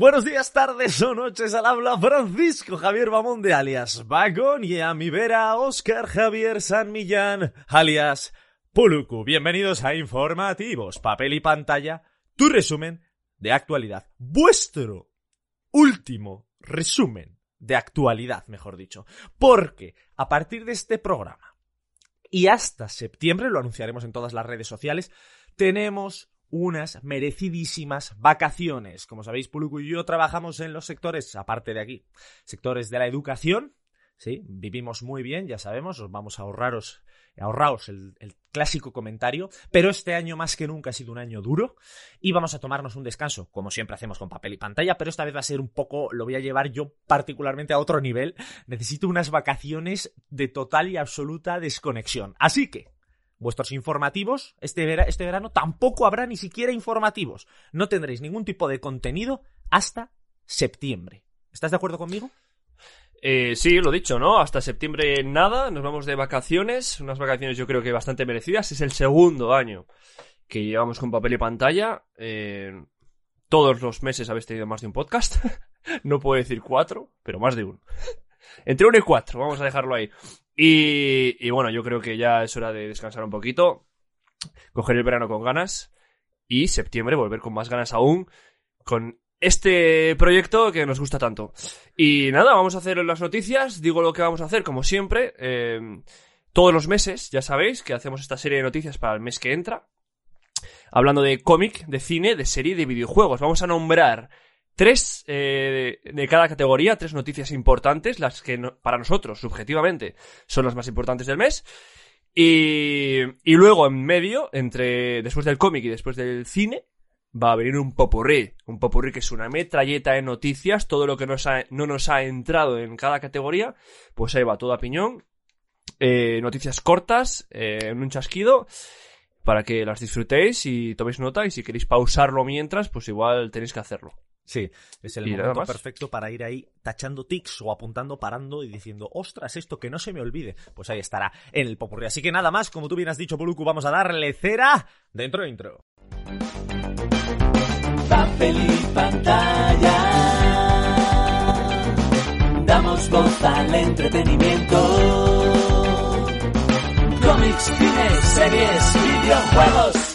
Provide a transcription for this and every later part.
Buenos días, tardes o noches al habla Francisco Javier Bamonde alias Vagón y a mi vera Oscar Javier San Millán alias Puluku. Bienvenidos a Informativos, Papel y Pantalla, tu resumen de actualidad. Vuestro último resumen de actualidad, mejor dicho. Porque a partir de este programa y hasta septiembre, lo anunciaremos en todas las redes sociales, tenemos unas merecidísimas vacaciones. Como sabéis, Puluku y yo trabajamos en los sectores, aparte de aquí, sectores de la educación. Sí, vivimos muy bien, ya sabemos, os vamos a ahorraros, ahorraos el, el, clásico comentario, pero este año más que nunca ha sido un año duro y vamos a tomarnos un descanso, como siempre hacemos con papel y pantalla, pero esta vez va a ser un poco, lo voy a llevar yo particularmente a otro nivel. Necesito unas vacaciones de total y absoluta desconexión. Así que, vuestros informativos, este, este verano tampoco habrá ni siquiera informativos. No tendréis ningún tipo de contenido hasta septiembre. ¿Estás de acuerdo conmigo? Eh, sí, lo dicho, ¿no? Hasta septiembre nada, nos vamos de vacaciones, unas vacaciones yo creo que bastante merecidas. Es el segundo año que llevamos con papel y pantalla. Eh, todos los meses habéis tenido más de un podcast. no puedo decir cuatro, pero más de uno. Entre uno y cuatro, vamos a dejarlo ahí. Y, bueno, yo creo que ya es hora de descansar un poquito, coger el verano con ganas y septiembre volver con más ganas aún, con este proyecto que nos gusta tanto. Y nada, vamos a hacer las noticias. Digo lo que vamos a hacer, como siempre. Eh, todos los meses, ya sabéis, que hacemos esta serie de noticias para el mes que entra. Hablando de cómic, de cine, de serie, de videojuegos. Vamos a nombrar tres eh, de cada categoría, tres noticias importantes, las que para nosotros, subjetivamente, son las más importantes del mes. Y, luego en medio, entre después del cómic y después del cine, va a venir un popurrí. Un popurrí que es una metralleta de noticias, todo lo que no nos ha entrado en cada categoría, pues ahí va todo a piñón. Eh, noticias cortas, eh, en un chasquido, para que las disfrutéis y toméis nota y si queréis pausarlo mientras, pues igual tenéis que hacerlo. Sí, es el momento perfecto para ir ahí tachando tics o apuntando, parando y diciendo, ostras, esto que no se me olvide. Pues ahí estará en el popurrí. Así que nada más, como tú bien has dicho, Poluku, vamos a darle cera dentro de intro. papel y pantalla. Damos voz al entretenimiento. Cómics, cine, series, videojuegos.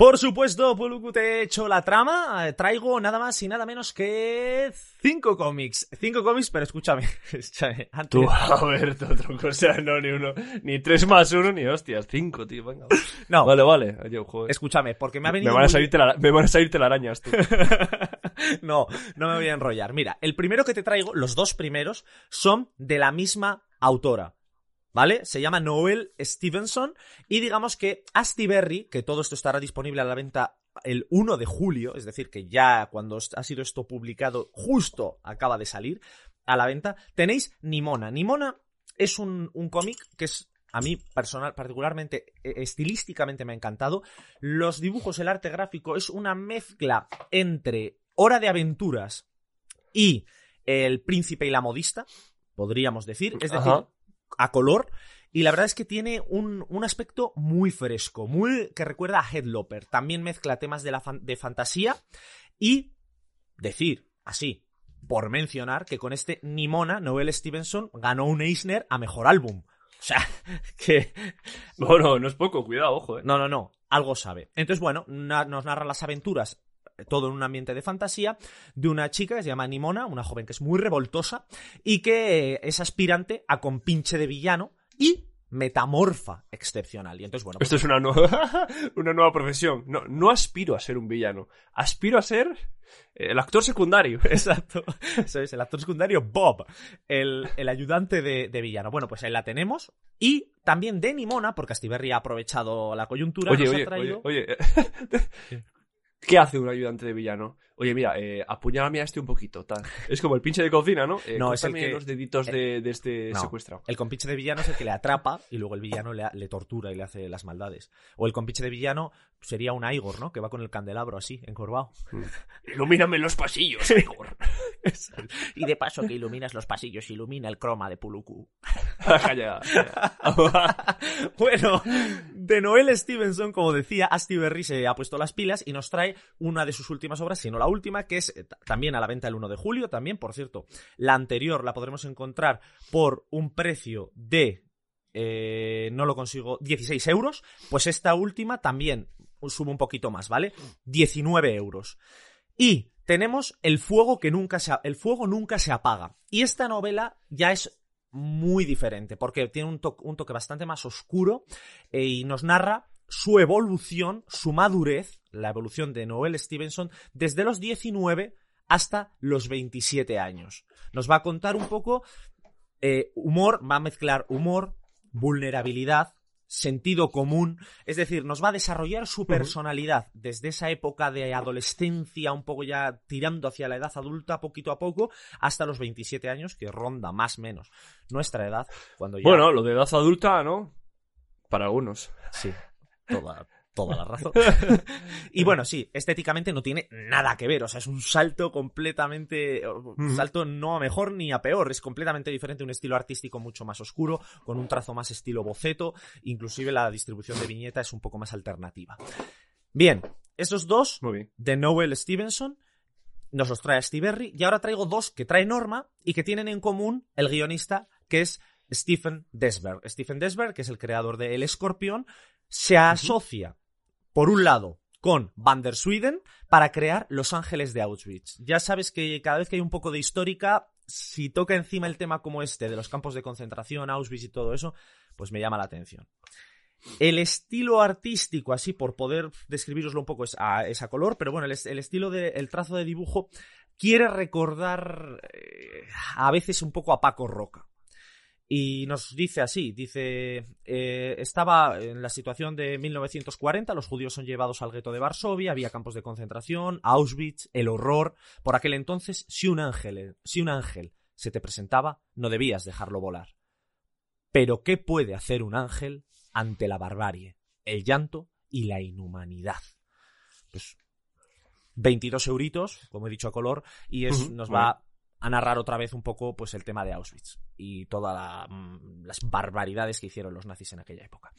Por supuesto, Poluku, te he hecho la trama. Traigo nada más y nada menos que cinco cómics. Cinco cómics, pero escúchame. escúchame, antes- Tú, a ver, tronco, o sea, no, ni uno, ni tres más uno, ni hostias, cinco, tío, venga. No, Vale, vale, yo, joder. escúchame, porque me ha Me venido. van, a muy- me van a salir telarañas, tú. no, no me voy a enrollar. Mira, el primero que te traigo, los dos primeros, son de la misma autora. ¿Vale? Se llama Noel Stevenson y digamos que Asti Berry, que todo esto estará disponible a la venta el 1 de julio, es decir, que ya cuando ha sido esto publicado justo acaba de salir a la venta, tenéis Nimona. Nimona es un, cómic que es a mí personal, particularmente eh, estilísticamente me ha encantado. Los dibujos, el arte gráfico es una mezcla entre Hora de Aventuras y El Príncipe y la Modista, podríamos decir. Es decir. A color. Y la verdad es que tiene un, un aspecto muy fresco, muy que recuerda a Headloper. También mezcla temas de, la fan- de fantasía y decir así, por mencionar que con este Nimona, Noel Stevenson ganó un Eisner a mejor álbum. O sea, que Bueno, no es poco, cuidado, ojo, eh. no, no, no, algo sabe. Entonces, bueno, na- nos narra las aventuras, todo en un ambiente de fantasía, de una chica que se llama Nimona, una joven que es muy revoltosa y que eh, es aspirante a compinche de villano y metamorfa excepcional. Y entonces, bueno, pues, Esto es una nueva, una nueva profesión. No, no aspiro a ser un villano. Aspiro a ser eh, el actor secundario. Exacto. Eso es, el actor secundario Bob, el, el ayudante de, de villano. Bueno, pues ahí la tenemos. Y también de Nimona, porque Astiberri ha aprovechado la coyuntura, Oye, nos oye, ha traído... oye, oye. ¿Qué hace un ayudante de villano? Oye, mira, eh, apuñálame a este un poquito, tal. Es como el pinche de cocina, ¿no? Eh, No, es el que- los deditos de, de este No. secuestrado. El compinche de villano es el que le atrapa y luego el villano le, le tortura y le hace las maldades. O el compinche de villano sería un Igor, ¿no? Que va con el candelabro así, encorvado. Ilumíname los pasillos, Igor. y de paso que iluminas los pasillos, ilumina el croma de Puluku. Bueno, de Noel Stevenson, como decía, Asti Berry se ha puesto las pilas y nos trae una de sus últimas obras, si no la última, que es eh, también a la venta el 1 de julio. También, por cierto, la anterior la podremos encontrar por un precio de. eh, no lo consigo, 16 euros. Pues esta última también sube un poquito más, ¿vale? 19 euros. Y tenemos El fuego que nunca se, el fuego nunca se apaga. Y esta novela ya es muy diferente, porque tiene un toque bastante más oscuro eh, y nos narra su evolución, su madurez, la evolución de Noel Stevenson desde los 19 hasta los 27 años. Nos va a contar un poco eh, humor, va a mezclar humor, vulnerabilidad, sentido común, es decir, nos va a desarrollar su personalidad desde esa época de adolescencia, un poco ya tirando hacia la edad adulta, poquito a poco, hasta los 27 años, que ronda más o menos nuestra edad, cuando ya... Bueno, lo de edad adulta, ¿no? Para algunos. Sí, toda, toda la razón. y bueno, sí, estéticamente no tiene nada que ver. O sea, es un salto completamente. Un salto no a mejor ni a peor. Es completamente diferente. Un estilo artístico mucho más oscuro, con un trazo más estilo boceto. Inclusive la distribución de viñeta es un poco más alternativa. Bien, esos dos Muy bien. de Noel Stevenson nos los trae Steve Berry y ahora traigo dos que trae Norma y que tienen en común el guionista que es Stephen Desberg. Stephen Desberg, que es el creador de El Escorpión, se asocia, por un lado, con Van der Sweden para crear Los Ángeles de Auschwitz. Ya sabes que cada vez que hay un poco de histórica, si toca encima el tema como este, de los campos de concentración, Auschwitz y todo eso, pues me llama la atención. El estilo artístico, así por poder describiroslo un poco, es a, es a color, pero bueno, el, es- el estilo de, el trazo de dibujo quiere recordar eh, a veces un poco a Paco Roca. Y nos dice así, dice, eh, estaba en la situación de 1940, los judíos son llevados al gueto de Varsovia, había campos de concentración, Auschwitz, el horror. Por aquel entonces, si un ángel, si un ángel se te presentaba, no debías dejarlo volar. Pero ¿qué puede hacer un ángel ante la barbarie, el llanto y la inhumanidad? Pues 22 euritos, como he dicho a color, y es, nos va a narrar otra vez un poco pues el tema de Auschwitz y todas las barbaridades que hicieron los nazis en aquella época.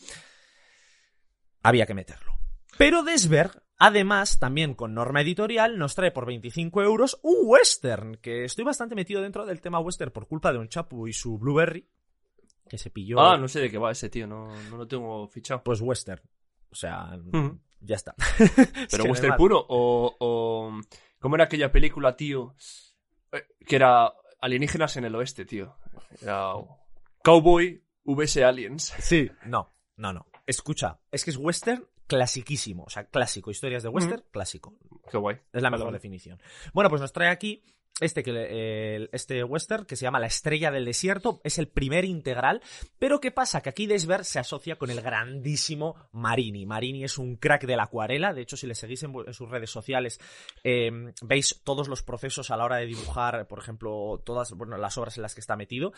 Había que meterlo. Pero Desberg, además, también con norma editorial, nos trae por 25 euros un western, que estoy bastante metido dentro del tema western por culpa de un chapu y su Blueberry, que se pilló, Ah, no sé de qué va ese tío, no, no lo tengo fichado. pues western. O sea, ya está. Pero que western puro o, o... ¿Cómo era aquella película, tío? Eh, Que era alienígenas en el oeste, tío. Era Cowboy vs Aliens. Sí, no, no, no. Escucha, es que es western clasiquísimo, o sea, clásico, historias de western, clásico. Qué guay. Es la mejor definición. Bueno, pues nos trae aquí este, que, este western que se llama La Estrella del Desierto. Es el primer integral. Pero ¿qué pasa? Que aquí Desver se asocia con el grandísimo Marini. Marini es un crack de la acuarela. De hecho, si le seguís en, sus redes sociales, eh, veis todos los procesos a la hora de dibujar, por ejemplo, todas bueno, las obras en las que está metido,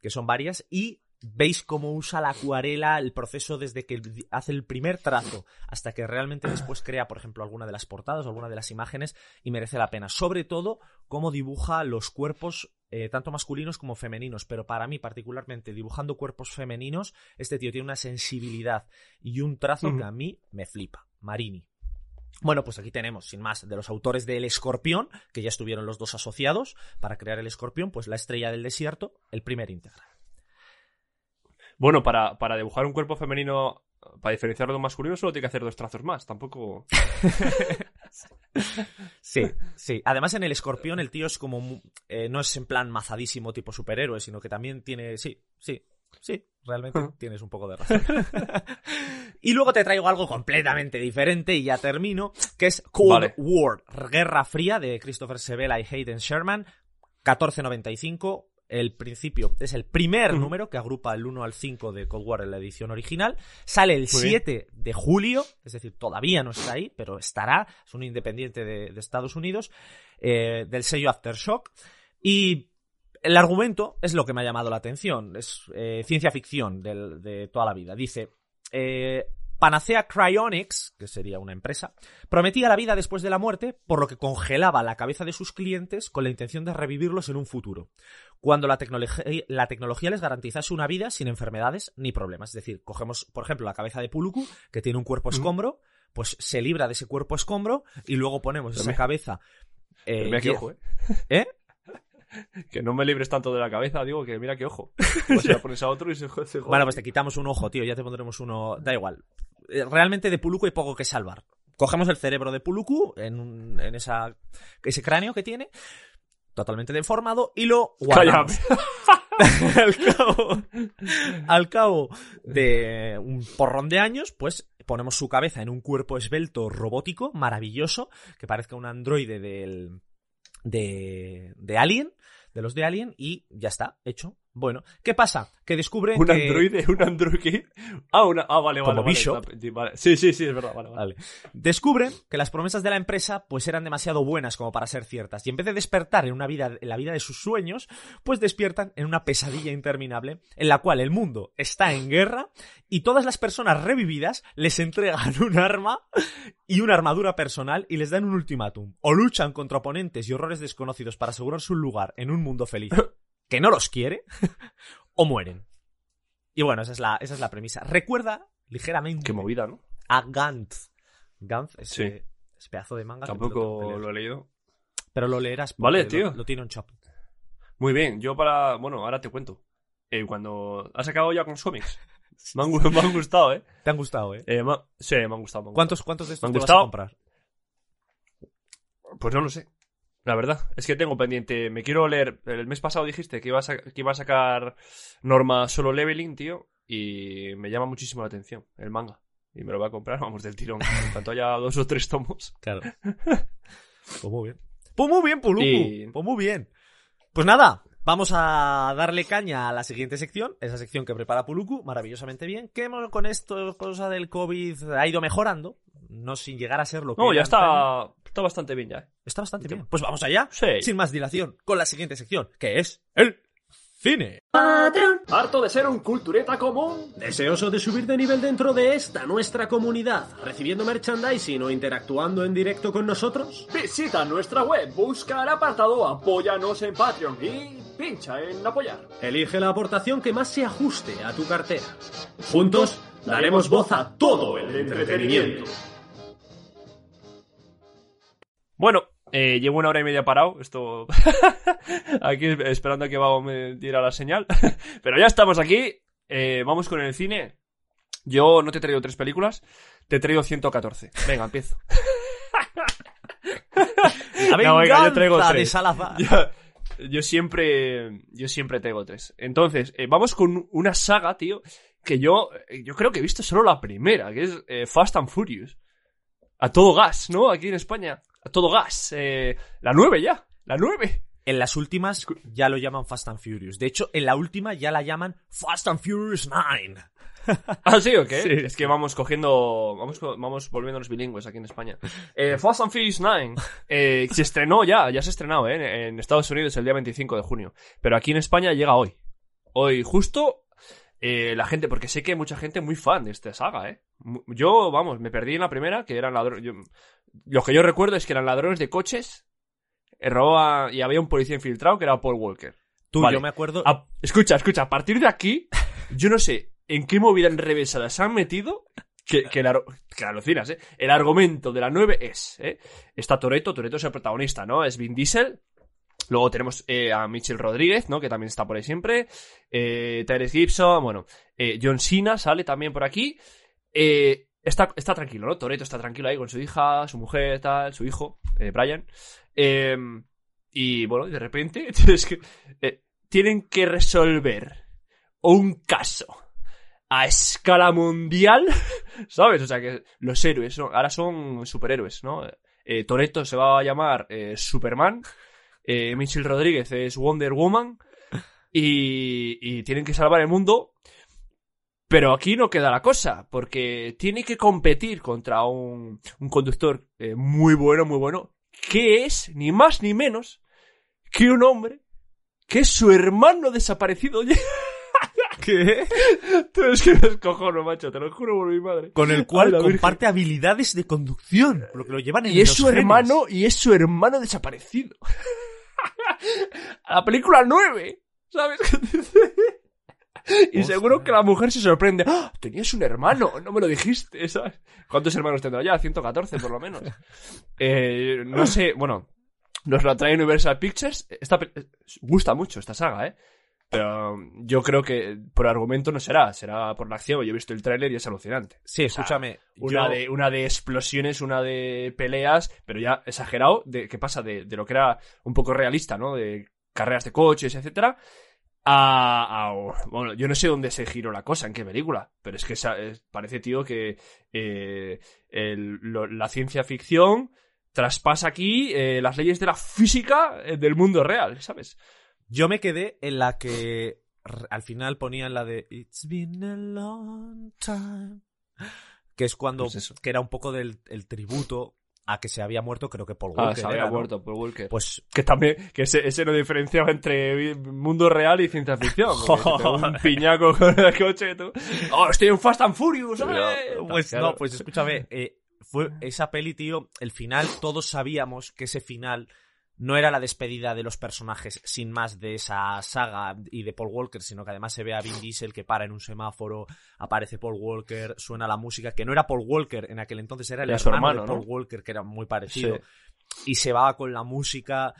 que son varias. Y veis cómo usa la acuarela, el proceso desde que hace el primer trazo hasta que realmente después crea, por ejemplo, alguna de las portadas o alguna de las imágenes y merece la pena. Sobre todo, cómo dibuja los cuerpos, eh, tanto masculinos como femeninos. Pero para mí, particularmente, dibujando cuerpos femeninos, este tío tiene una sensibilidad y un trazo que a mí me flipa. Marini. Bueno, pues aquí tenemos, sin más, de los autores del Escorpión, que ya estuvieron los dos asociados para crear el Escorpión, pues la estrella del desierto, el primer integral. Bueno, para, para dibujar un cuerpo femenino, para diferenciarlo de un masculino, solo tiene que hacer dos trazos más. Tampoco. Sí, sí. Además, en el escorpión, el tío es como. eh, no es en plan mazadísimo tipo superhéroe, sino que también tiene. Sí, sí, sí. Realmente tienes un poco de razón. y luego te traigo algo completamente diferente y ya termino, que es Cold Vale. War, Guerra Fría de Christopher Sebela y Hayden Sherman, 1495. El principio es el primer número que agrupa el 1 al 5 de Cold War en la edición original. Sale el Muy bien. 7 de julio, es decir, todavía no está ahí, pero estará. Es un independiente de, de Estados Unidos, eh, del sello Aftershock. Y el argumento es lo que me ha llamado la atención. Es eh, ciencia ficción del- de toda la vida. Dice. eh, Panacea Cryonics, que sería una empresa, prometía la vida después de la muerte, por lo que congelaba la cabeza de sus clientes con la intención de revivirlos en un futuro, cuando la, tecnología- la tecnología les garantizase una vida sin enfermedades ni problemas. Es decir, cogemos, por ejemplo, la cabeza de Puluku, que tiene un cuerpo escombro, pues se libra de ese cuerpo escombro y luego ponemos esa cabeza. eh, Pero mira qué ye- ojo, ¿eh? ¿Eh? Que no me libres tanto de la cabeza, digo que mira qué ojo. Pues ya pones a otro y se se jode. Bueno, pues te quitamos un ojo, tío, ya te pondremos uno. Da igual. Eh, Realmente de Puluku hay poco que salvar. Cogemos el cerebro de Puluku en, un- en esa, ese cráneo que tiene, totalmente deformado, y lo guardamos. al, cabo, al cabo de un porrón de años, pues ponemos su cabeza en un cuerpo esbelto robótico, maravilloso, que parezca un androide del, de, de Alien, de los de Alien, y ya está, hecho. Bueno, ¿qué pasa? Que descubren Un que... androide, un androide. Ah, una... ah, vale, vale. Como vale, está- vale. Sí, sí, sí, es verdad. Vale, vale. Vale. Descubren que las promesas de la empresa pues eran demasiado buenas como para ser ciertas y en vez de despertar en una vida en la vida de sus sueños, pues despiertan en una pesadilla interminable en la cual el mundo está en guerra y todas las personas revividas les entregan un arma y una armadura personal y les dan un ultimátum. O luchan contra oponentes y horrores desconocidos para asegurarse un lugar en un mundo feliz que no los quiere o mueren. Y bueno, esa es la, esa es la premisa. Recuerda ligeramente Qué movida, ¿no? a Gantz. Gantz es, Sí. pedazo de manga. que Tampoco lo he leído. Pero lo leerás. porque Vale, tío. Lo, tiene un chop. Muy bien, yo para. Bueno, ahora te cuento. Eh, cuando. ¿Has acabado ya con los cómics? Me han, me han gustado, ¿eh? Te han gustado, ¿eh? Eh, Sí, me han gustado. me han ¿Cuántos, ¿Cuántos de estos Me han te vas a comprar? Pues no lo sé. La verdad, es que tengo pendiente. Me quiero leer. El mes pasado dijiste que iba a, sa- que iba a sacar Norma solo leveling, tío. Y me llama muchísimo la atención el manga. Y me lo voy a comprar, vamos, del tirón. En cuanto haya dos o tres tomos. Claro. pues muy bien. Pues muy bien, Puluku. Y- Pues muy bien. Pues nada, vamos a darle caña a la siguiente sección. Esa sección que prepara Puluku, maravillosamente bien. Que hemos- con esto, cosa del COVID, ha ido mejorando. No sin llegar a ser lo que No, ya está. Está bastante bien ya. Está bastante bien. Pues vamos allá. Sí. Sin más dilación, con la siguiente sección, que es el cine. ¿Harto de ser un cultureta común? ¿Deseoso de subir de nivel dentro de esta nuestra comunidad, recibiendo merchandising o interactuando en directo con nosotros? Visita nuestra web, busca el apartado Apóyanos en Patreon y pincha en apoyar. Elige la aportación que más se ajuste a tu cartera. Juntos daremos voz a todo el entretenimiento. Bueno, eh, llevo una hora y media parado. Esto. aquí esperando a que Vago me diera la señal. Pero ya estamos aquí. Eh, vamos con el cine. Yo no te he traído tres películas, te he traído 114. Venga, empiezo. La No, venga, yo venganza traigo de tres. Salazar. Yo, yo siempre. Yo siempre traigo tres. Entonces, eh, vamos con una saga, tío. Que yo. eh, Yo creo que he visto solo la primera, que es eh, Fast and Furious. A todo gas, ¿no? Aquí en España. A todo gas. La nueve ya. La nueve. En las últimas ya lo llaman Fast and Furious. De hecho, en la última ya la llaman Fast and Furious 9. ¿Ah, sí o qué? Sí, es que vamos cogiendo. Vamos, vamos volviéndonos bilingües aquí en España. Eh, Fast and Furious 9 eh, se estrenó ya, ya se ha estrenado, ¿eh? En, Estados Unidos el día 25 de junio. Pero aquí en España llega hoy. Hoy, justo. eh, la gente, porque sé que hay mucha gente muy fan de esta saga, ¿eh? Yo, vamos, me perdí en la primera, que eran ladrones. yo- Lo que yo recuerdo es que eran ladrones de coches. eh, robaba- y había un policía infiltrado que era Paul Walker. Tú, Vale. yo me acuerdo. A- escucha, escucha, a partir de aquí, yo no sé en qué movida enrevesada se han metido que, que, el alucinas, ¿eh? El argumento de la 9 es, ¿eh? Está Toreto, Toreto es el protagonista, ¿no? Es Vin Diesel. Luego tenemos eh, a Mitchell Rodríguez, ¿no? Que también está por ahí siempre. Eh, Gibson, bueno. eh, John Cena sale también por aquí. Eh, está, tranquilo, ¿no? Toreto está tranquilo ahí con su hija, su mujer, tal, su hijo, Brian. Y bueno, de repente que, tienen que resolver un caso a escala mundial, ¿sabes? O sea que los héroes ahora son superhéroes, ¿no? Eh, Toretto se va a llamar eh, Superman, eh, Michelle Rodríguez es Wonder Woman y, y tienen que salvar el mundo. Pero aquí no queda la cosa, porque tiene que competir contra un, un conductor eh, muy bueno, muy bueno, que es ni más ni menos que un hombre que es su hermano desaparecido. ¿Qué? Tú es que descojono, macho, te lo juro por mi madre. Con el cual Ay, comparte habilidades de conducción. Lo que lo llevan en Y es los su genes. hermano, y es su hermano desaparecido. A la película 9, ¿sabes qué dice? Y seguro que la mujer se sorprende. ¡Ah! Tenías un hermano, no me lo dijiste, ¿sabes? ¿Cuántos hermanos tendrá ya? 114 por lo menos. Eh, no sé, bueno, nos la trae Universal Pictures. Esta, gusta mucho esta saga, ¿eh? Pero yo creo que por argumento no será, será por la acción. Yo he visto el tráiler y es alucinante. Sí, escúchame. Una, yo- de, una de explosiones, una de peleas, pero ya exagerado, de que pasa de, de lo que era un poco realista, ¿no? De carreras de coches, etcétera, a, a- Bueno, yo no sé dónde se giró la cosa, en qué película, pero es que parece, tío, que eh, el- lo- la ciencia ficción traspasa aquí eh, las leyes de la física eh, del mundo real, ¿sabes? Yo me quedé en la que al final ponían la de It's been a long time. Que es cuando. Pues eso. que era un poco del el tributo a que se había muerto, creo que Paul Ah, Walker. se había era, ¿no? muerto por Walker. Pues Que también, que ese, ese no diferenciaba entre mundo real y ciencia ficción. un piñaco con el coche, tú. ¡Oh, estoy en Fast and Furious! ¡eh! Pues Claro. no, pues escúchame, eh, fue esa peli, tío, el final, todos sabíamos que ese final no era la despedida de los personajes sin más de esa saga y de Paul Walker, sino que además se ve a Vin Diesel que para en un semáforo, aparece Paul Walker, suena la música, que no era Paul Walker en aquel entonces, era el Era hermano, hermano, de Paul ¿no? Walker, que era muy parecido, Sí. y se va con la música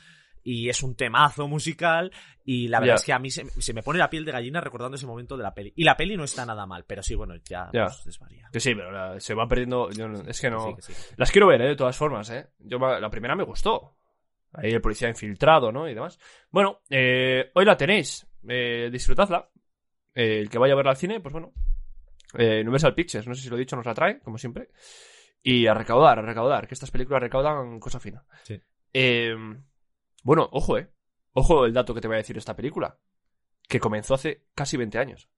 y es un temazo musical y la verdad es que a mí se, se me pone la piel de gallina recordando ese momento de la peli. Y la peli no está nada mal, pero sí, bueno, ya, Ya. pues, desvaría. Que sí, pero la- se va perdiendo. yo no- es que no. Sí, que sí. Las quiero ver, ¿eh? De todas formas, ¿eh? Yo, la primera me gustó. Ahí el policía infiltrado, ¿no? Y demás. Bueno, eh, hoy la tenéis. Eh, disfrutadla. Eh, el que vaya a verla al cine, pues bueno. Eh, Universal Pictures, no sé si lo he dicho, nos la trae, como siempre. Y a recaudar, a recaudar, que estas películas recaudan cosa fina. Sí. Bueno, ojo, eh. Ojo el dato que te voy a decir de esta película. Que comenzó hace casi 20 años.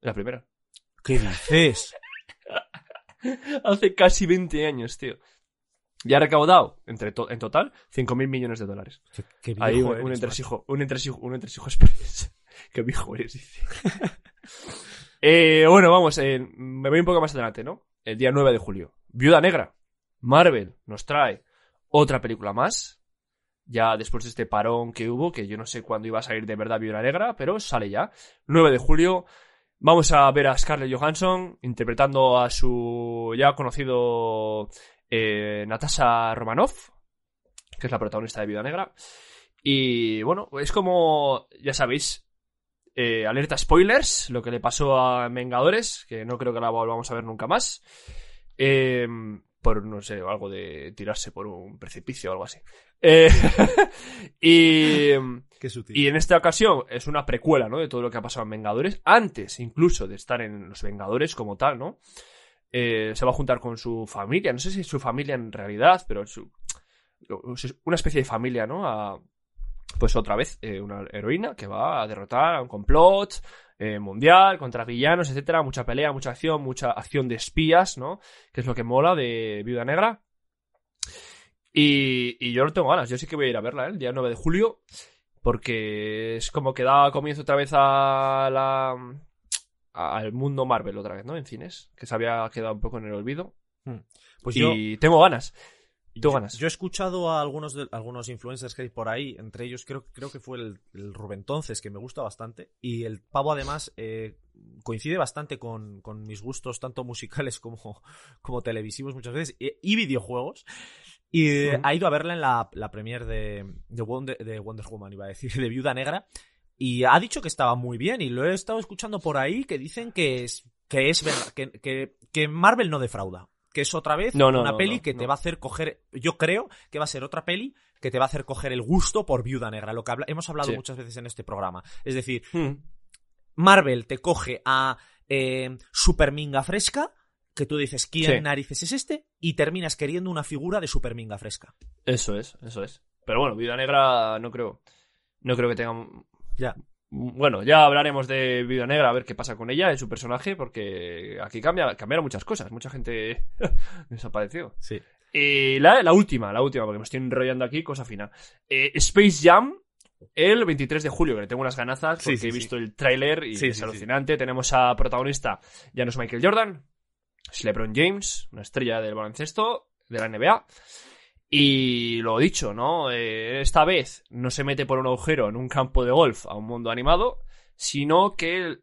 La primera. ¿Qué dices? Hace casi 20 años, tío. Ya ha recaudado, entre to- en total, 5.000 millones de dólares. Qué, qué Ahí un, un entresijo, un entresijo, un entresijo express. Qué viejo eres, dice. eh, bueno, vamos, eh, me voy un poco más adelante, ¿no? El día 9 de julio. Viuda Negra. Marvel nos trae otra película más. Ya después de este parón que hubo, que yo no sé cuándo iba a salir de verdad Viuda Negra, pero sale ya. 9 de julio. Vamos a ver a Scarlett Johansson interpretando a su ya conocido eh, Natasha Romanoff, que es la protagonista de Viuda Negra. Y bueno, es como, ya sabéis, eh, alerta spoilers, lo que le pasó a Vengadores, que no creo que la volvamos a ver nunca más. Eh, por, no sé, algo de tirarse por un precipicio o algo así. Eh, y, Qué sutil. y en esta ocasión es una precuela, ¿no? De todo lo que ha pasado en Vengadores, antes incluso de estar en los Vengadores como tal, ¿no? Eh, se va a juntar con su familia, no sé si es su familia en realidad, pero su, una especie de familia, ¿no? Pues otra vez, eh, una heroína que va a derrotar a un complot eh, mundial contra villanos, etcétera, mucha pelea, mucha acción, mucha acción de espías, ¿no? Que es lo que mola de Viuda Negra. Y, yo no tengo ganas, yo sí que voy a ir a verla, ¿eh? el día 9 de julio, porque es como que da comienzo otra vez a la al mundo Marvel otra vez, ¿no? En cines, que se había quedado un poco en el olvido. Pues yo, y tengo ganas. tengo yo- ganas. yo he escuchado a algunos, de, algunos influencers que hay por ahí, entre ellos creo, creo que fue el, el Rubén Entonces, que me gusta bastante. Y el pavo, además, eh, coincide bastante con, con mis gustos, tanto musicales como, como televisivos muchas veces, y, y videojuegos. Y eh, ha ido a verla en la, la premier de, de, Wonder, de Wonder Woman, iba a decir, de Viuda Negra. Y ha dicho que estaba muy bien. Y lo he estado escuchando por ahí que dicen que es, que es verdad, que, que, que Marvel no defrauda. Que es otra vez No, no, una no, peli que te va a hacer coger. Yo creo que va a ser otra peli que te va a hacer coger el gusto por Viuda Negra. Lo que habla- hemos hablado Sí. muchas veces en este programa. Es decir, Hmm. Marvel te coge a eh, Super Minga Fresca, que tú dices, ¿quién Sí. narices es este? Y terminas queriendo una figura de Super Minga Fresca. Eso es, eso es. Pero bueno, Viuda Negra no creo. No creo que tenga. Ya. Bueno, ya hablaremos de Viuda Negra, a ver qué pasa con ella, en su personaje, porque aquí cambia, cambiaron muchas cosas. Mucha gente desapareció. Sí. Y la, la última, la última, porque me estoy enrollando aquí, cosa fina. Eh, Space Jam el 23 de julio, que le tengo unas ganazas porque sí, he sí. visto el tráiler y es alucinante. Tenemos a protagonista, ya no es Michael Jordan, es LeBron James, una estrella del baloncesto de la NBA. Y lo dicho, ¿no? Eh, esta vez no se mete por un agujero en un campo de golf a un mundo animado, sino que,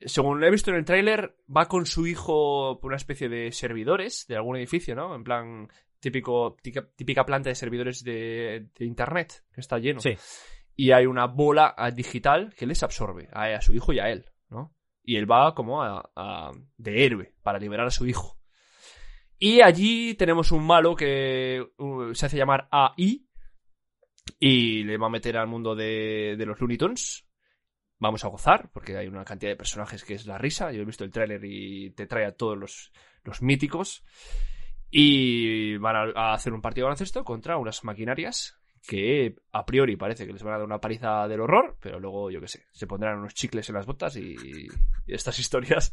según lo he visto en el tráiler, va con su hijo por una especie de servidores de algún edificio, ¿no? En plan, típico, típica, planta de servidores de, de internet, que está lleno. Sí. Y hay una bola ah, digital que les absorbe a, a su hijo y a él, ¿no? Y él va como a- a- de héroe para liberar a su hijo. Y allí tenemos un malo que uh, se hace llamar AI y le va a meter al mundo de, los Looney Tunes. Vamos a gozar, porque hay una cantidad de personajes que es la risa. Yo he visto el tráiler y te trae a todos los, los míticos. Y van a, a hacer un partido de baloncesto contra unas maquinarias que a priori parece que les van a dar una paliza del horror, pero luego, yo qué sé, se pondrán unos chicles en las botas y, y estas historias.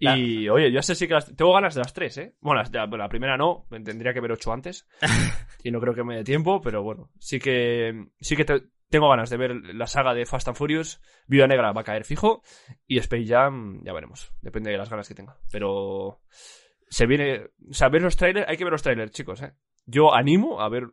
y oye, yo sé sí que las, tengo ganas de las tres, ¿eh? Bueno, la, la primera no, me tendría que ver ocho antes y no creo que me dé tiempo, pero bueno, sí que sí que te- tengo ganas de ver la saga de Fast and Furious. Viuda Negra va a caer fijo y Space Jam ya veremos, depende de las ganas que tenga, pero se viene, o sea, ver los trailers, hay que ver los trailers, chicos, ¿eh? Yo animo a ver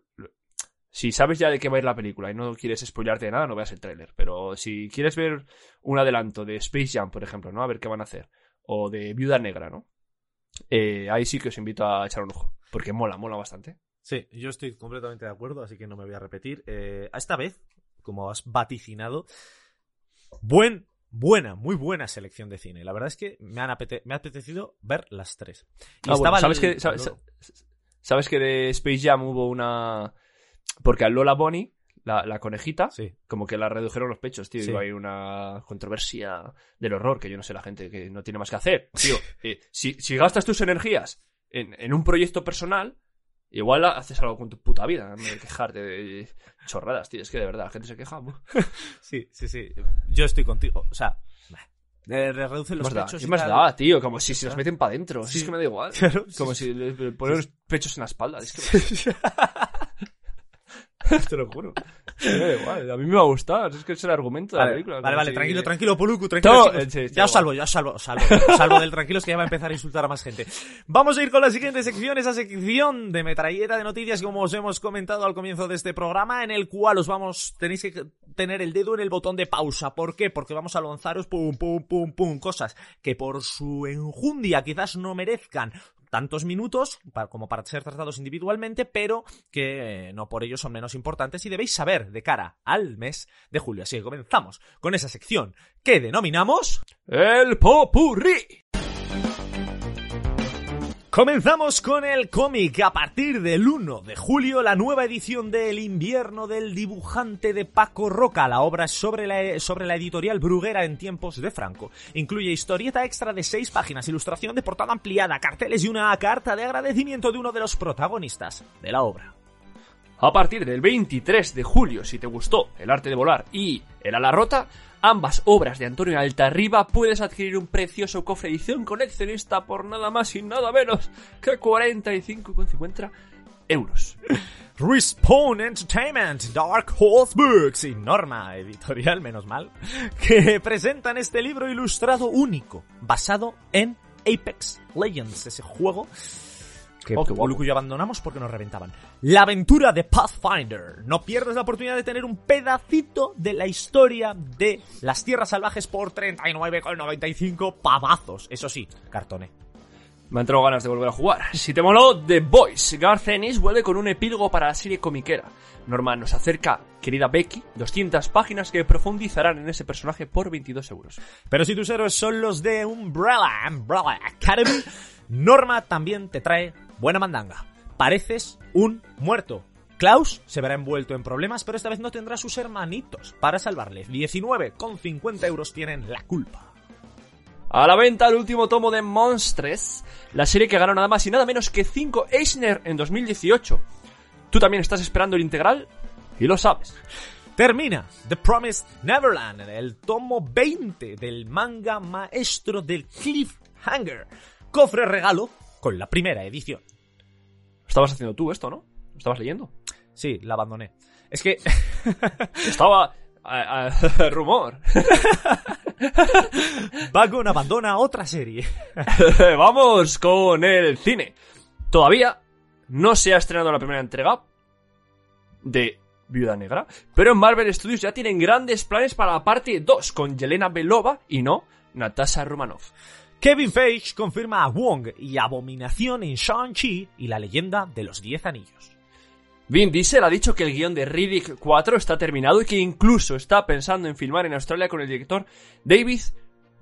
si sabes ya de qué va a ir la película y no quieres spoilarte de nada, no veas el tráiler. Pero si quieres ver un adelanto de Space Jam, por ejemplo, ¿no? A ver qué van a hacer. O de Viuda Negra, ¿no? Eh, ahí sí que os invito a echar un ojo. Porque mola, mola bastante. Sí, yo estoy completamente de acuerdo, así que no me voy a repetir. Eh, esta vez, como has vaticinado, buen, buena, muy buena selección de cine. La verdad es que me, han apete- me ha apetecido ver las tres. Y Ah, bueno, ¿sabes, el- que, sabes, sabes que de Space Jam hubo una... Porque a Lola Bonnie, la, la conejita, Sí. como que la redujeron los pechos, tío. Sí. Y hay una controversia del horror que yo no sé la gente que no tiene más que hacer. Tío, eh, si, si gastas tus energías en, en un proyecto personal, igual haces algo con tu puta vida. No de quejarte de chorradas, tío. Es que de verdad, la gente se queja. Sí, sí, sí. Yo estoy contigo. O sea, eh, reducen ¿Qué los más pechos ¿Qué y más da, tío? Como si se los meten para adentro. Sí. Es que me da igual. Claro, Como sí, si le, le ponen los pechos en la espalda. Es que Te lo juro. Da igual. A mí me va a gustar. Es que es el argumento de la película. vale, vale, tranquilo, tranquilo, Poluku, tranquilo. Ya os salvo, ya os salvo, salvo, salvo del tranquilos que ya va a empezar a insultar a más gente. Vamos a ir con la siguiente sección, esa sección de metralleta de noticias, como os hemos comentado al comienzo de este programa, en el cual os vamos, tenéis que tener el dedo en el botón de pausa. ¿Por qué? Porque vamos a lanzaros pum, pum, pum, pum, cosas que por su enjundia quizás no merezcan tantos minutos pa- como para ser tratados individualmente, pero que eh, no por ello son menos importantes y debéis saber de cara al mes de julio. Así que comenzamos con esa sección que denominamos... El popurrí. Comenzamos con el cómic. A partir del 1 de julio, la nueva edición de El invierno del dibujante de Paco Roca. La obra sobre la, sobre la editorial Bruguera en tiempos de Franco. Incluye historieta extra de 6 páginas, ilustración de portada ampliada, carteles y una carta de agradecimiento de uno de los protagonistas de la obra. A partir del 23 de julio, si te gustó El arte de volar y El ala rota, ambas obras de Antonio Altarriba puedes adquirir un precioso cofre edición coleccionista por nada más y nada menos que 45,50 euros. Respawn Entertainment, Dark Horse Books y Norma Editorial, menos mal, que presentan este libro ilustrado único, basado en Apex Legends, ese juego que qué y yo abandonamos porque nos reventaban. La aventura de Pathfinder. No pierdas la oportunidad de tener un pedacito de la historia de las tierras salvajes por 39,95 pavazos. Eso sí, cartoné. Me han entrado ganas de volver a jugar. Si te moló The Boys, Garth Ennis vuelve con un epílogo para la serie comiquera. Norman nos acerca, querida Becky, 200 páginas que profundizarán en ese personaje por 22 euros. Pero si tus héroes son los de Umbrella, Umbrella Academy, Norma también te trae buena mandanga. Pareces un muerto. Klaus se verá envuelto en problemas, pero esta vez no tendrá sus hermanitos para salvarle. 19,50 euros tienen la culpa. A la venta el último tomo de Monstres, la serie que ganó nada más y nada menos que 5 Eisner en 2018. ¿Tú también estás esperando el integral? Y lo sabes. Termina The Promised Neverland, el tomo 20 del manga maestro del Cliffhanger. Cofre regalo con la primera edición. Estabas haciendo tú esto, ¿no? ¿Lo estabas leyendo? Sí, la abandoné. Es que Estaba... a- a- rumor. Vagon abandona otra serie. Vamos con el cine. Todavía no se ha estrenado la primera entrega de Viuda Negra, pero en Marvel Studios ya tienen grandes planes para la parte 2 con Yelena Belova y no Natasha Romanoff. Kevin Feige confirma a Wong y Abominación en Shang-Chi y la leyenda de los Diez Anillos. Vin Diesel ha dicho que el guion de Riddick 4 está terminado y que incluso está pensando en filmar en Australia con el director David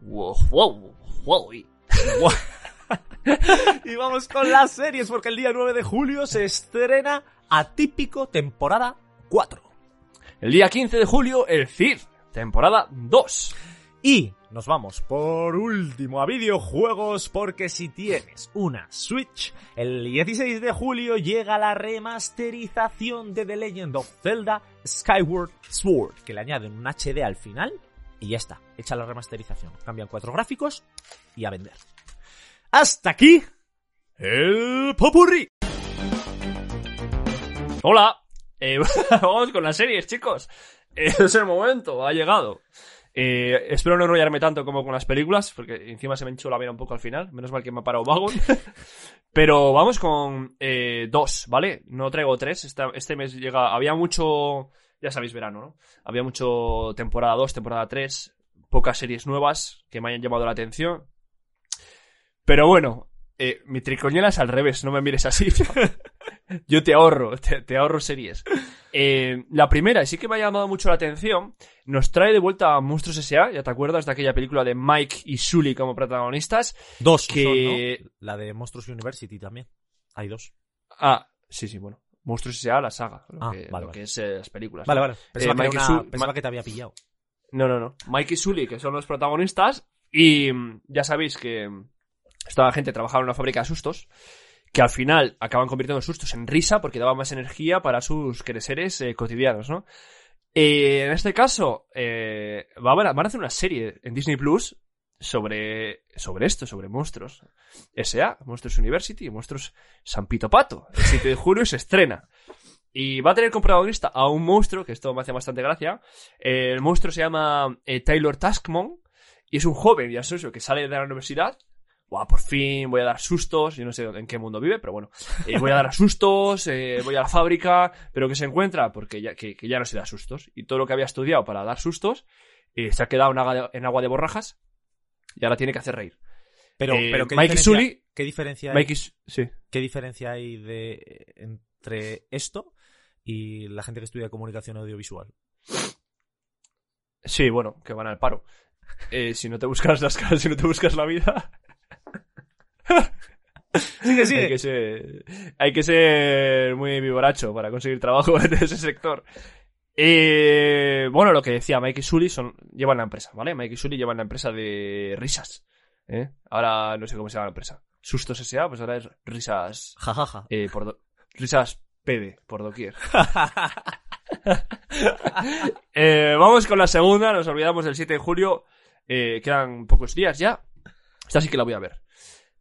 Wow, wow, wow. Y vamos con las series porque el día 9 de julio se estrena Atípico temporada 4. El día 15 de julio, el CID, temporada 2. Y nos vamos por último a videojuegos porque si tienes una Switch, el 16 de julio llega la remasterización de The Legend of Zelda Skyward Sword, que le añaden un HD al final y ya está, hecha la remasterización. Cambian cuatro gráficos y a vender. Hasta aquí el popurrí. Hola, eh, vamos con las series, chicos. Eh, es el momento, ha llegado. Eh, espero no enrollarme tanto como con las películas, porque encima se me hinchó la vena un poco al final. Menos mal que me ha parado Vagon. Pero vamos con eh, dos, ¿vale? No traigo tres. Esta- este mes llega. Había mucho. Ya sabéis, verano, ¿no? Había mucho temporada 2, temporada 3. Pocas series nuevas que me hayan llamado la atención. Pero bueno, eh, mi tricoñela es al revés, no me mires así. Yo te ahorro, te, te ahorro series. Eh, la primera, y sí que me ha llamado mucho la atención, nos trae de vuelta a Monstruos S.A., ya te acuerdas de aquella película de Mike y Sully como protagonistas. Dos Que- son, ¿no? La de Monsters University también. Hay dos. Ah, sí, sí, bueno. Monstruos S.A., la saga, lo, Ah, que, vale, lo vale. que es eh, las películas. Vale, ¿no? vale. Pensaba, Eh, que, Mike una- pensaba que te había pillado. No, no, no. Mike y Sully, que son los protagonistas. Y mm, ya sabéis que mm, esta gente trabajaba en una fábrica de sustos. Que al final acaban convirtiendo sustos en risa porque daba más energía para sus quereseres eh, cotidianos, ¿no? Eh, en este caso, eh, van a hacer una serie en Disney Plus sobre, sobre esto, sobre monstruos. S.A., Monstruos University y Monstruos San Pito Pato. El 7 de julio se estrena. Y va a tener como protagonista a un monstruo, que esto me hace bastante gracia. El monstruo se llama Taylor Taskmon y es un joven y asocio que sale de la universidad. Buah, por fin voy a dar sustos. Yo no sé en qué mundo vive, pero bueno. Eh, voy a dar sustos, eh, voy a la fábrica, pero que se encuentra porque ya, que, que ya no se da sustos. Y todo lo que había estudiado para dar sustos eh, se ha quedado en agua, de, en agua de borrajas y ahora tiene que hacer reír. Pero, Eh, pero ¿qué, Mike diferencia, Sully- ¿qué diferencia hay? Mikey, S- sí. ¿Qué diferencia hay de entre esto y la gente que estudia comunicación audiovisual? Sí, bueno, que van al paro. Si no te buscas las caras, si no te buscas la vida. Sigue, Hay que, ser, hay que ser muy vivoracho para conseguir trabajo en ese sector. Eh, bueno, lo que decía Mike y Sully son, llevan la empresa, ¿vale? Mike y Sully llevan la empresa de risas. ¿eh? Ahora no sé cómo se llama la empresa. Sustos S.A., pues ahora es risas. Jajaja. eh, por do- risas PD, por doquier. Eh, vamos con la segunda, nos olvidamos del 7 de julio. Eh, quedan pocos días ya. Esta sí que la voy a ver.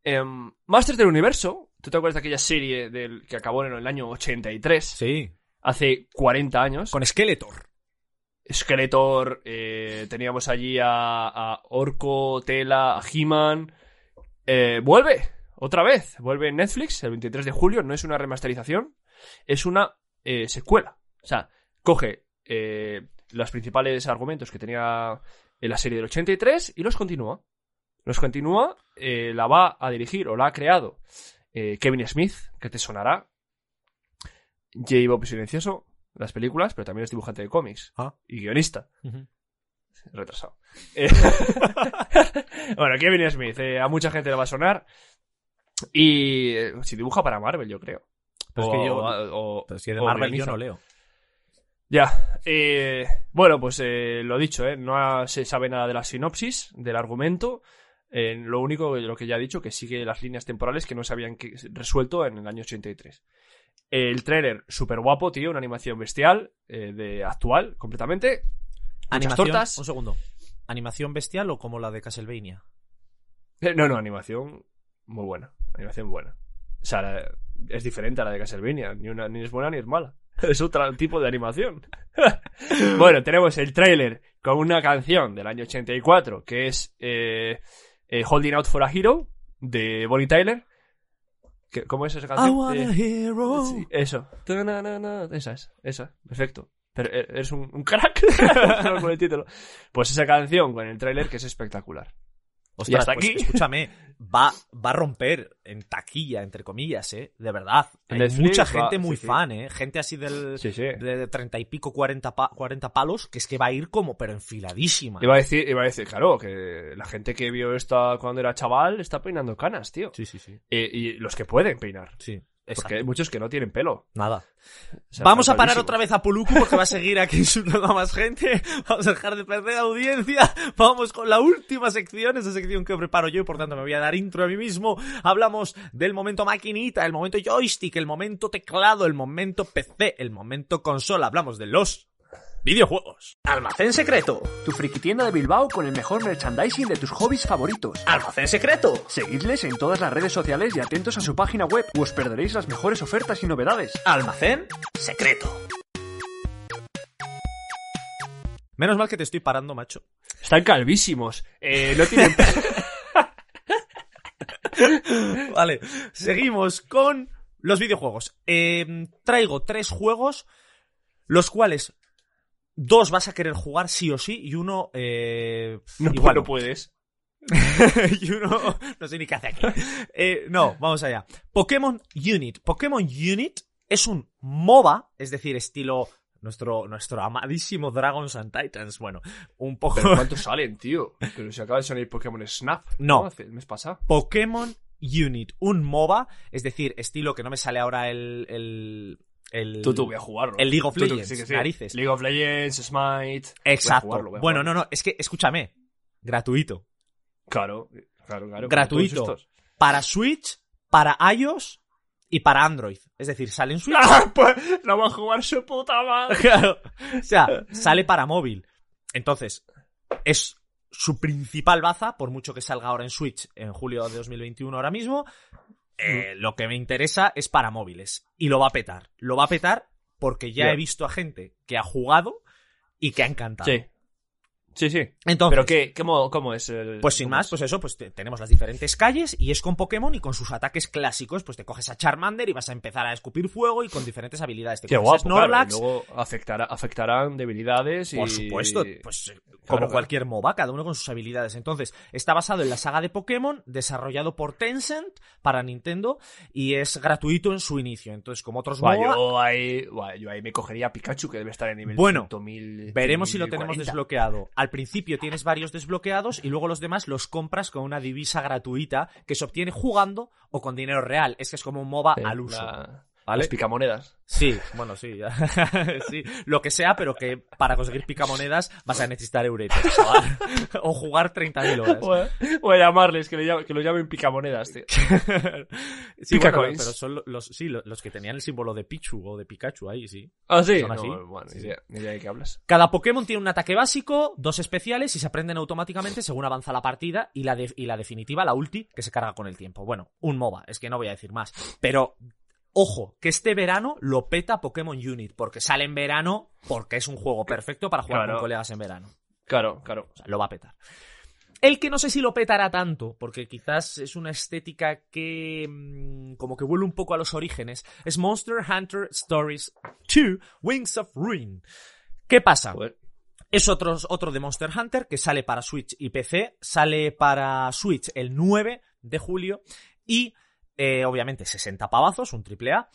Em, Masters del Universo. ¿Tú te acuerdas de aquella serie del, que acabó en el año 83? Sí. Hace 40 años. Con Skeletor. Skeletor, eh, teníamos allí a, a Orco, Tela, a He-Man. Eh, vuelve, otra vez, vuelve en Netflix el 23 de julio. No es una remasterización, es una eh, secuela. O sea, coge los principales argumentos que tenía en la serie del 83 y los continúa. Los continúa, eh, la va a dirigir o la ha creado eh, Kevin Smith, que te sonará. J. Bob Silencioso, las películas, pero también es dibujante de cómics Ah. y guionista. Retrasado. Eh, bueno, Kevin Smith, eh, a mucha gente le va a sonar. Y eh, si dibuja para Marvel, yo creo. Pero es O- que yo- o- Pero es que de o Marvel yo no leo. Ya. eh, bueno, pues eh, lo dicho, ¿eh? No se sabe nada de la sinopsis, del argumento. Eh, lo único, lo que ya he dicho, que sigue las líneas temporales que no se habían resuelto en el año 83. El tráiler, súper guapo, tío, una animación bestial, eh, de actual, completamente. Muchas Animación. tortas. Un segundo. ¿Animación bestial o como la de Castlevania? Eh, No, no, animación muy buena. Animación buena. O sea, la- es diferente a la de Castlevania. Ni, una, ni es buena ni es mala. es otro tipo de animación. bueno, tenemos el tráiler con una canción del año 84 que es eh, eh, Holding Out for a Hero de Bonnie Tyler. ¿Qué- ¿Cómo es esa I canción? want a Eh, hero. sí, eso. Esa es, esa. Perfecto. Pero eh, eres un, un crack con el título. Pues esa canción con el tráiler que es espectacular. Ostras, hasta pues, aquí. escúchame, va, va a romper en taquilla, entre comillas, ¿eh? De verdad. Hay Netflix mucha va- gente muy sí, fan, ¿eh? Gente así del, Sí, sí. de treinta y pico, cuarenta, pa- 40 palos, que es que va a ir como, pero enfiladísima. Iba a decir, iba a decir, claro, que la gente que vio esta cuando era chaval está peinando canas, tío. Sí, sí, sí. Eh, y los que pueden peinar. Sí, Porque exacto. hay muchos que no tienen pelo. Nada. O sea, Vamos a parar otra vez a Puluku porque va a seguir aquí insultando a más gente. Vamos a dejar de perder audiencia. Vamos con la última sección, esa sección que preparo yo y por tanto me voy a dar intro a mí mismo. Hablamos del momento maquinita, el momento joystick, el momento teclado, el momento PC, el momento consola. Hablamos de los videojuegos. Almacén Secreto, tu friki tienda de Bilbao con el mejor merchandising de tus hobbies favoritos. Almacén Secreto. Seguidles en todas las redes sociales y atentos a su página web, o os perderéis las mejores ofertas y novedades. Almacén Secreto. Menos mal que te estoy parando, macho. Están calvísimos. Eh, no tienen Vale, seguimos con los videojuegos. Eh, traigo tres juegos, los cuales dos vas a querer jugar sí o sí y uno eh, No, igual no puedes. y uno no sé ni qué hace aquí. Eh, no, vamos allá. Pokémon Unit. Pokémon Unit es un MOBA, es decir, estilo nuestro nuestro amadísimo Dragons and Titans. Bueno, un poco Pero ¿cuántos salen, tío? Pero se acaba de salir Pokémon Snap. No. Hace el mes pasado. Pokémon Unit, un MOBA, es decir, estilo que no me sale ahora el el el, Tú, tú, voy a jugarlo. el League of Tú, tú, que Legends, sí, que sí. narices. League of Legends, Smite. Exacto. Jugarlo, bueno, no, no, es que escúchame, gratuito. Claro, claro, claro. Gratuito. Para Switch, para iOS y para Android. Es decir, sale en Switch. ¡Ah, pues! ¡No va a jugar su puta madre! Claro. O sea, sale para móvil. Entonces, es su principal baza, por mucho que salga ahora en Switch en julio de 2021 ahora mismo. Eh, lo que me interesa es para móviles. Y lo va a petar. Lo va a petar porque ya he visto a gente que ha jugado y que ha encantado. Sí. Sí, sí. Entonces, ¿Pero qué? ¿Cómo, cómo es el...? Pues sin más, es? pues eso, pues te- tenemos las diferentes calles y es con Pokémon y con sus ataques clásicos, pues te coges a Charmander y vas a empezar a escupir fuego y con diferentes habilidades. Te Qué coges a guapo, claro, Snorlax, y Luego afectará, afectarán debilidades y... Por supuesto, pues como claro. cualquier MOBA, cada uno con sus habilidades. Entonces, está basado en la saga de Pokémon, desarrollado por Tencent para Nintendo y es gratuito en su inicio. Entonces, como otros Buah, MOBA, yo, ahí, buah, yo ahí me cogería a Pikachu, que debe estar en nivel Bueno, 100.000, veremos si lo tenemos 100.040. desbloqueado. Al principio tienes varios desbloqueados y luego los demás los compras con una divisa gratuita que se obtiene jugando o con dinero real. Es que es como un MOBA Sí, al uso. la- ¿Vale? Las picamonedas. Sí, bueno, sí, ya. sí, lo que sea, pero que para conseguir picamonedas vas a necesitar euretes, chaval. o jugar 30.000 horas. Voy a, llamarles, que, le llamen- que lo llamen picamonedas, tío. Sí, bueno, pero son lo- los, sí, lo- los que tenían el símbolo de Pichu o de Pikachu ahí, sí. ¿Ah, sí? ¿Son No, así? bueno, idea, ni idea de qué hablas. Cada Pokémon tiene un ataque básico, dos especiales y se aprenden automáticamente según avanza la partida y la, de- y la definitiva, la ulti, que se carga con el tiempo. Bueno, un MOBA, es que no voy a decir más. Pero, ojo, que este verano lo peta Pokémon Unit, porque sale en verano, porque es un juego perfecto para jugar Claro. con colegas en verano. Claro, claro. O sea, lo va a petar. El que no sé si lo petará tanto, porque quizás es una estética que mm, como que vuelve un poco a los orígenes, es Monster Hunter Stories 2 Wings of Ruin. ¿Qué pasa? Es otro, otro de Monster Hunter que sale para Switch y PC, sale para Switch el 9 de julio y eh, obviamente 60 pavazos, un triple A.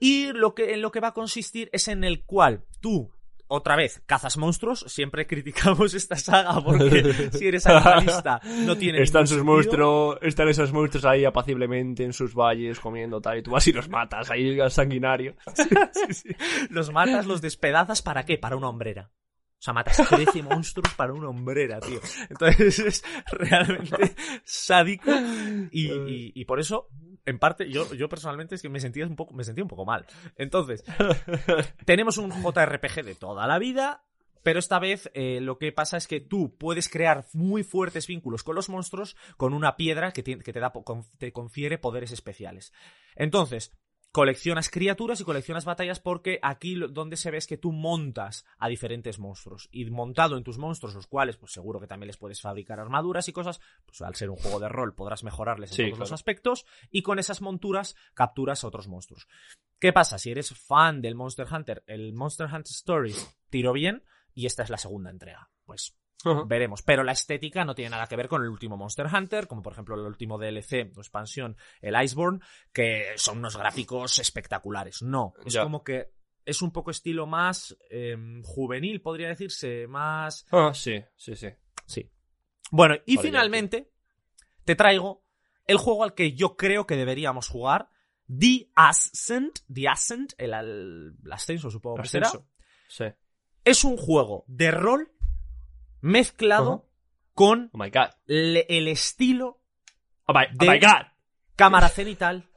Y lo que, en lo que va a consistir es en el cual tú, otra vez, cazas monstruos. Siempre criticamos esta saga porque si eres animalista no tiene Están sus monstruos, están esos monstruos ahí apaciblemente en sus valles comiendo tal y tú vas y los matas ahí al sanguinario. Los matas, los despedazas, ¿para qué? Para una hombrera. O sea, matas 13 monstruos para una hombrera, tío. Entonces es realmente sádico y, y- y por eso, en parte, yo, yo personalmente es que me sentía un poco, me sentía un poco mal. Entonces, tenemos un JRPG de toda la vida, pero esta vez eh, lo que pasa es que tú puedes crear muy fuertes vínculos con los monstruos con una piedra que, que te, da, te confiere poderes especiales. Entonces, coleccionas criaturas y coleccionas batallas porque aquí donde se ve es que tú montas a diferentes monstruos y montado en tus monstruos, los cuales pues seguro que también les puedes fabricar armaduras y cosas, pues al ser un juego de rol podrás mejorarles en Sí, todos los aspectos y con esas monturas capturas a otros monstruos. ¿Qué pasa? Si eres fan del Monster Hunter, el Monster Hunter Stories tiró bien y esta es la segunda entrega. Pues veremos. Pero la estética no tiene nada que ver con el último Monster Hunter, como por ejemplo el último DLC o expansión, el Iceborne, que son unos gráficos espectaculares. No, es Ya. como que es un poco estilo más em, juvenil, podría decirse, más... Ah, sí, sí, sí. Sí. Bueno, y Vale, ya finalmente te traigo el juego al que yo creo que deberíamos jugar, The Ascent, The Ascent, el, el ascenso supongo que será. Sí. Es un juego de rol mezclado con Oh my god. le- el estilo Oh my, oh De- my god. cámara cenital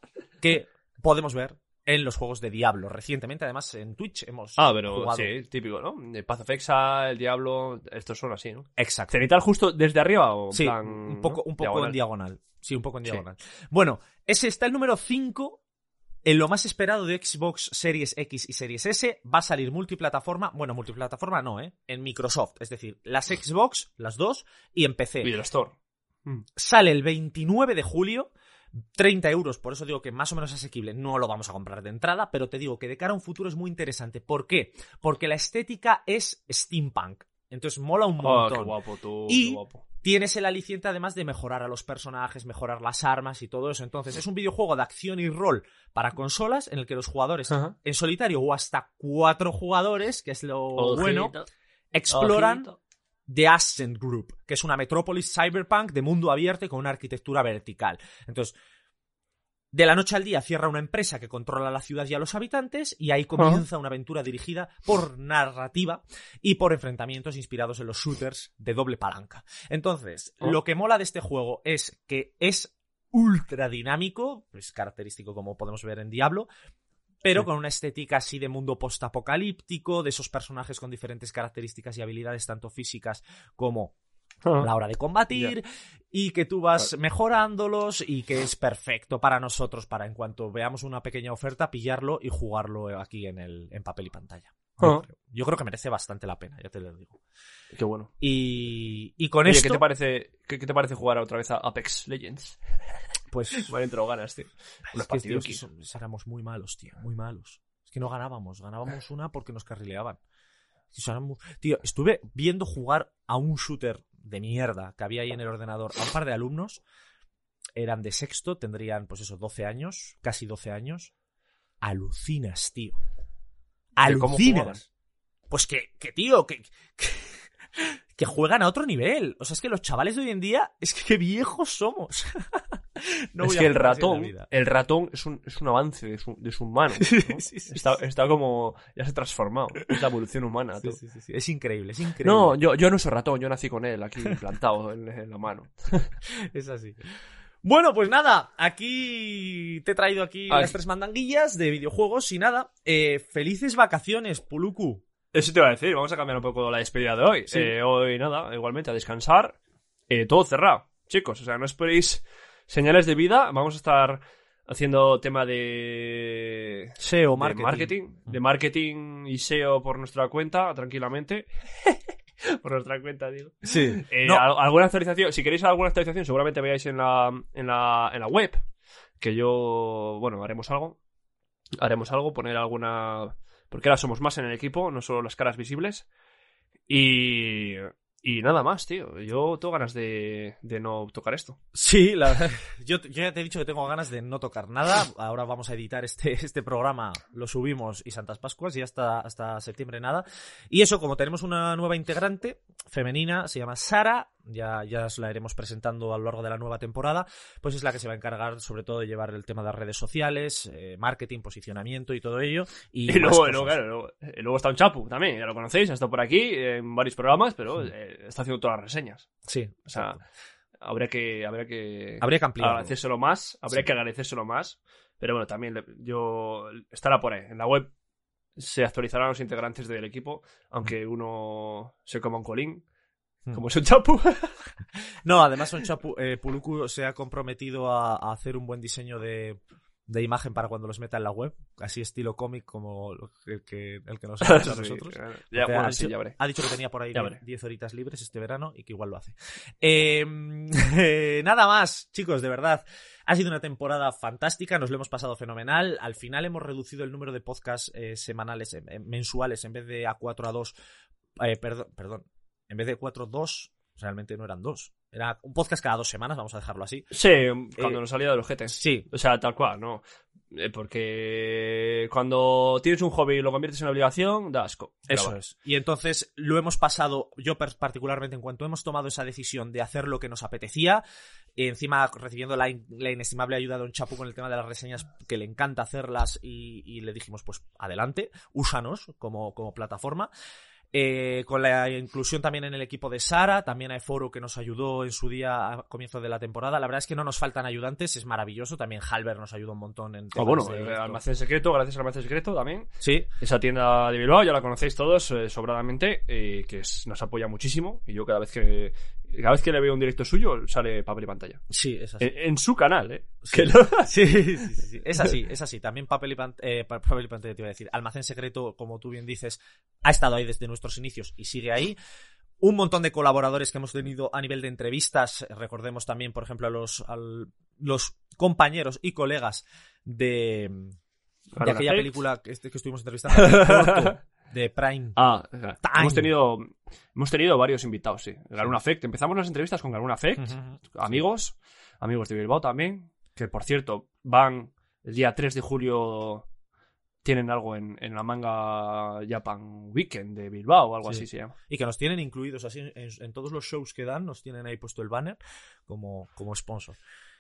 que podemos ver en los juegos de Diablo. Recientemente, además, en Twitch hemos Ah, pero jugado. sí, típico, ¿no? El Path of Exile, el Diablo, estos son así, ¿no? Exacto. ¿Cenital justo desde arriba o en Sí, plan, un poco, ¿no? un poco en Diagonal? Sí, un poco en Sí. diagonal. Bueno, ese está el número 5 en lo más esperado de Xbox Series X y Series S. Va a salir multiplataforma. Bueno, multiplataforma no, ¿eh? En Microsoft. Es decir, las Xbox, las dos, y en PC. Video Store. Sale el 29 de julio. 30 euros, por eso digo que más o menos asequible. No lo vamos a comprar de entrada, pero te digo que de cara a un futuro es muy interesante. ¿Por qué? Porque la estética es steampunk. Entonces mola un Oh, montón. qué guapo tú, Y- qué guapo. Tienes el aliciente además de mejorar a los personajes, mejorar las armas y todo eso. Entonces es un videojuego de acción y rol para consolas en el que los jugadores Ajá. en solitario o hasta cuatro jugadores, que es lo Ojito, bueno, exploran ojito. The Ascent Group, que es una metrópolis cyberpunk de mundo abierto y con una arquitectura vertical. Entonces, de la noche al día cierra una empresa que controla la ciudad y a los habitantes y ahí comienza una aventura dirigida por narrativa y por enfrentamientos inspirados en los shooters de doble palanca. Entonces, Oh. lo que mola de este juego es que es ultra dinámico, es característico como podemos ver en Diablo, pero con una estética así de mundo postapocalíptico, de esos personajes con diferentes características y habilidades tanto físicas como a la hora de combatir y que tú vas mejorándolos y que es perfecto para nosotros para en cuanto veamos una pequeña oferta pillarlo y jugarlo aquí en el en papel y pantalla. Yo, Ah. creo. Yo creo que merece bastante la pena, ya te lo digo. Qué bueno. Y, y con Oye, esto ¿qué te parece, qué, qué te parece jugar otra vez a Apex Legends? pues Me han entrado ganas, tío. Unos que, tío, partidos. éramos muy malos, tío, muy malos. Es que no ganábamos, ganábamos una porque nos carrileaban. Tío, estuve viendo jugar a un shooter de mierda que había ahí en el ordenador a un par de alumnos. Eran de sexto, tendrían, pues eso, 12 años, casi 12 años. Alucinas, tío. ¿Cómo Alucinas. Pues que, que tío, que, que, que juegan a otro nivel. O sea, es que los chavales de hoy en día, es que qué viejos somos. No es que el ratón, el ratón es un, es un avance de su, de su humano. ¿no? Sí, sí, sí, está, está como, ya se ha transformado. Es la evolución humana. Sí, tú. sí, sí, sí. Es increíble, es increíble. No, yo, yo no soy ratón, yo nací con él aquí plantado en, en la mano. es así. Bueno, pues nada, aquí te he traído aquí las tres mandanguillas de videojuegos y nada. eh, felices vacaciones, Puluku. Eso te iba a decir, vamos a cambiar un poco la despedida de hoy. Sí. Eh, hoy nada, igualmente a descansar. Eh, todo cerrado, chicos, o sea, no esperéis señales de vida. Vamos a estar haciendo tema de SEO, de marketing. de marketing y SEO por nuestra cuenta, tranquilamente. por nuestra cuenta, digo. Sí. Eh, No. al- alguna actualización, si queréis alguna actualización, seguramente veáis en la, en la, en la web. Que yo, bueno, haremos algo. Haremos algo, poner alguna. Porque ahora somos más en el equipo, no solo las caras visibles. Y. Y nada más, tío. Yo tengo ganas de, de no tocar esto. Sí, la verdad. Yo, ya te he dicho que tengo ganas de no tocar nada. Ahora vamos a editar este, este programa, lo subimos y Santas Pascuas y hasta, hasta septiembre nada. Y eso, como tenemos una nueva integrante femenina, se llama Sara, ya, ya os la iremos presentando a lo largo de la nueva temporada, pues es la que se va a encargar sobre todo de llevar el tema de las redes sociales, eh, marketing, posicionamiento y todo ello. Y, luego, luego, claro, luego, eh, luego está un Chapu también, ya lo conocéis, ha estado por aquí en varios programas, pero Sí. eh, está haciendo todas las reseñas. Sí, O sea, exacto. habría que, habría que habría que ampliarlo. agradecérselo más, habría Sí. que agradecérselo más, pero bueno, también yo estará por ahí. En la web se actualizarán los integrantes del equipo, aunque uno se coma un colín. Como es un chapu. No, además Son Chapu, eh, Puluku se ha comprometido a, a hacer un buen diseño de, de imagen para cuando los meta en la web, así estilo cómic como el que, el que nos ha hecho a Sí, nosotros. claro. Ya, Porque bueno, ha, sí, dicho, ya veré. ha dicho que tenía por ahí Ya veré. 10 horitas libres este verano y que igual lo hace. Eh, eh, nada más, chicos, de verdad. Ha sido una temporada fantástica, nos lo hemos pasado fenomenal. Al final hemos reducido el número de podcasts eh, semanales, mensuales, en vez de a 4 a 2. eh, perdón, perdón, en vez de 4 a 2, realmente no eran dos. Era un podcast cada dos semanas, vamos a dejarlo así. Sí, cuando Eh, nos salía de los jetes. Sí, O sea, tal cual, ¿no? Eh, porque cuando tienes un hobby y lo conviertes en una obligación, da asco. Eso es. Y entonces lo hemos pasado, yo particularmente, en cuanto hemos tomado esa decisión de hacer lo que nos apetecía, y encima recibiendo la, in- la inestimable ayuda de Don Chapu con el tema de las reseñas, que le encanta hacerlas, y, y le dijimos, pues adelante, úsanos como, como plataforma. Eh, con la inclusión también en el equipo de Sara, también hay Foro que nos ayudó en su día a comienzo de la temporada. La verdad es que no nos faltan ayudantes, es maravilloso. También Halber nos ayudó un montón en Ah, temas bueno, de el esto. Almacén Secreto, gracias al Almacén Secreto también. Sí, Esa tienda de Bilbao, ya la conocéis todos eh, sobradamente, eh, que es- nos apoya muchísimo. Y yo cada vez que cada vez que le veo un directo suyo, sale papel y pantalla. sí, es así. En, en su canal, ¿eh? Sí. Lo- Sí, sí, sí, sí. Es así, es así. También papel y, pan- eh, pa- papel y pantalla te iba a decir. Almacén secreto, como tú bien dices, ha estado ahí desde nuestros inicios y sigue ahí. Un montón de colaboradores que hemos tenido a nivel de entrevistas. Recordemos también, por ejemplo, a los, al- los compañeros y colegas de, de aquella película que, que estuvimos entrevistando, de Prime. Ah, Time. hemos tenido hemos tenido varios invitados, sí. Garuna Effect. Empezamos las entrevistas con Garuna Effect. Ujú. amigos, amigos de Bilbao también, que por cierto van el día 3 de julio, tienen algo en, en la manga Japan Weekend de Bilbao o algo Sí. así se llama. Y que nos tienen incluidos así en, en todos los shows que dan, nos tienen ahí puesto el banner como, como sponsor.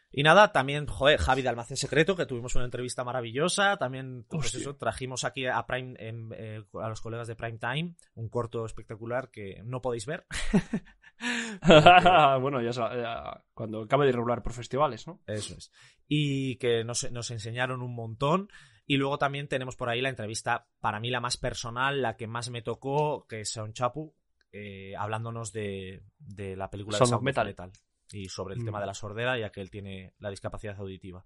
Y nada, también, joder, Javi de Almacén Secreto, que tuvimos una entrevista maravillosa. También, pues eso, trajimos aquí a Prime, en- eh, a los colegas de Prime Time, un corto espectacular que no podéis ver. bueno, ya, ya cuando acabe de regular por festivales, ¿no? Eso es. Y que nos, nos enseñaron un montón. Y luego también tenemos por ahí la entrevista, para mí la más personal, la que más me tocó, que es Son Chapu, eh, hablándonos de, de la película de Sound Metal. Metal. Y sobre el Mm. tema de la sordera, ya que él tiene la discapacidad auditiva.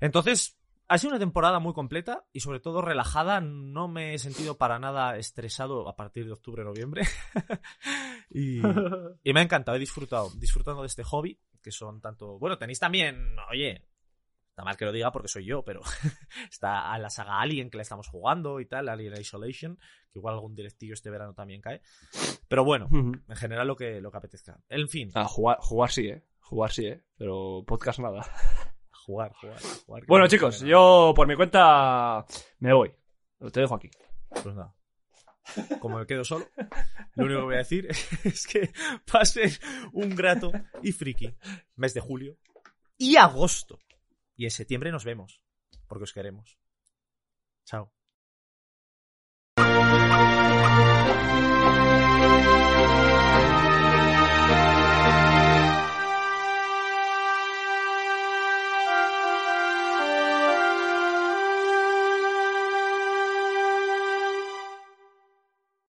Entonces, ha sido una temporada muy completa y sobre todo relajada. No me he sentido para nada estresado a partir de octubre-noviembre. y, y me ha encantado, he disfrutado, disfrutando de este hobby, que son tanto... Bueno, tenéis también, oye, está mal que lo diga porque soy yo, pero está a la saga Alien que la estamos jugando y tal, Alien Isolation, que igual algún directillo este verano también cae. Pero bueno, en general lo que, lo que apetezca. En fin, Ah, jugar, jugar sí, ¿eh? Jugar sí, ¿eh? Pero podcast nada. jugar, jugar, jugar. Bueno, no chicos, yo por mi cuenta me voy. Te dejo aquí. Pues nada. Como me quedo solo, lo único que voy a decir es que pasen un grato y friki mes de julio y agosto. Y en septiembre nos vemos, porque os queremos. Chao.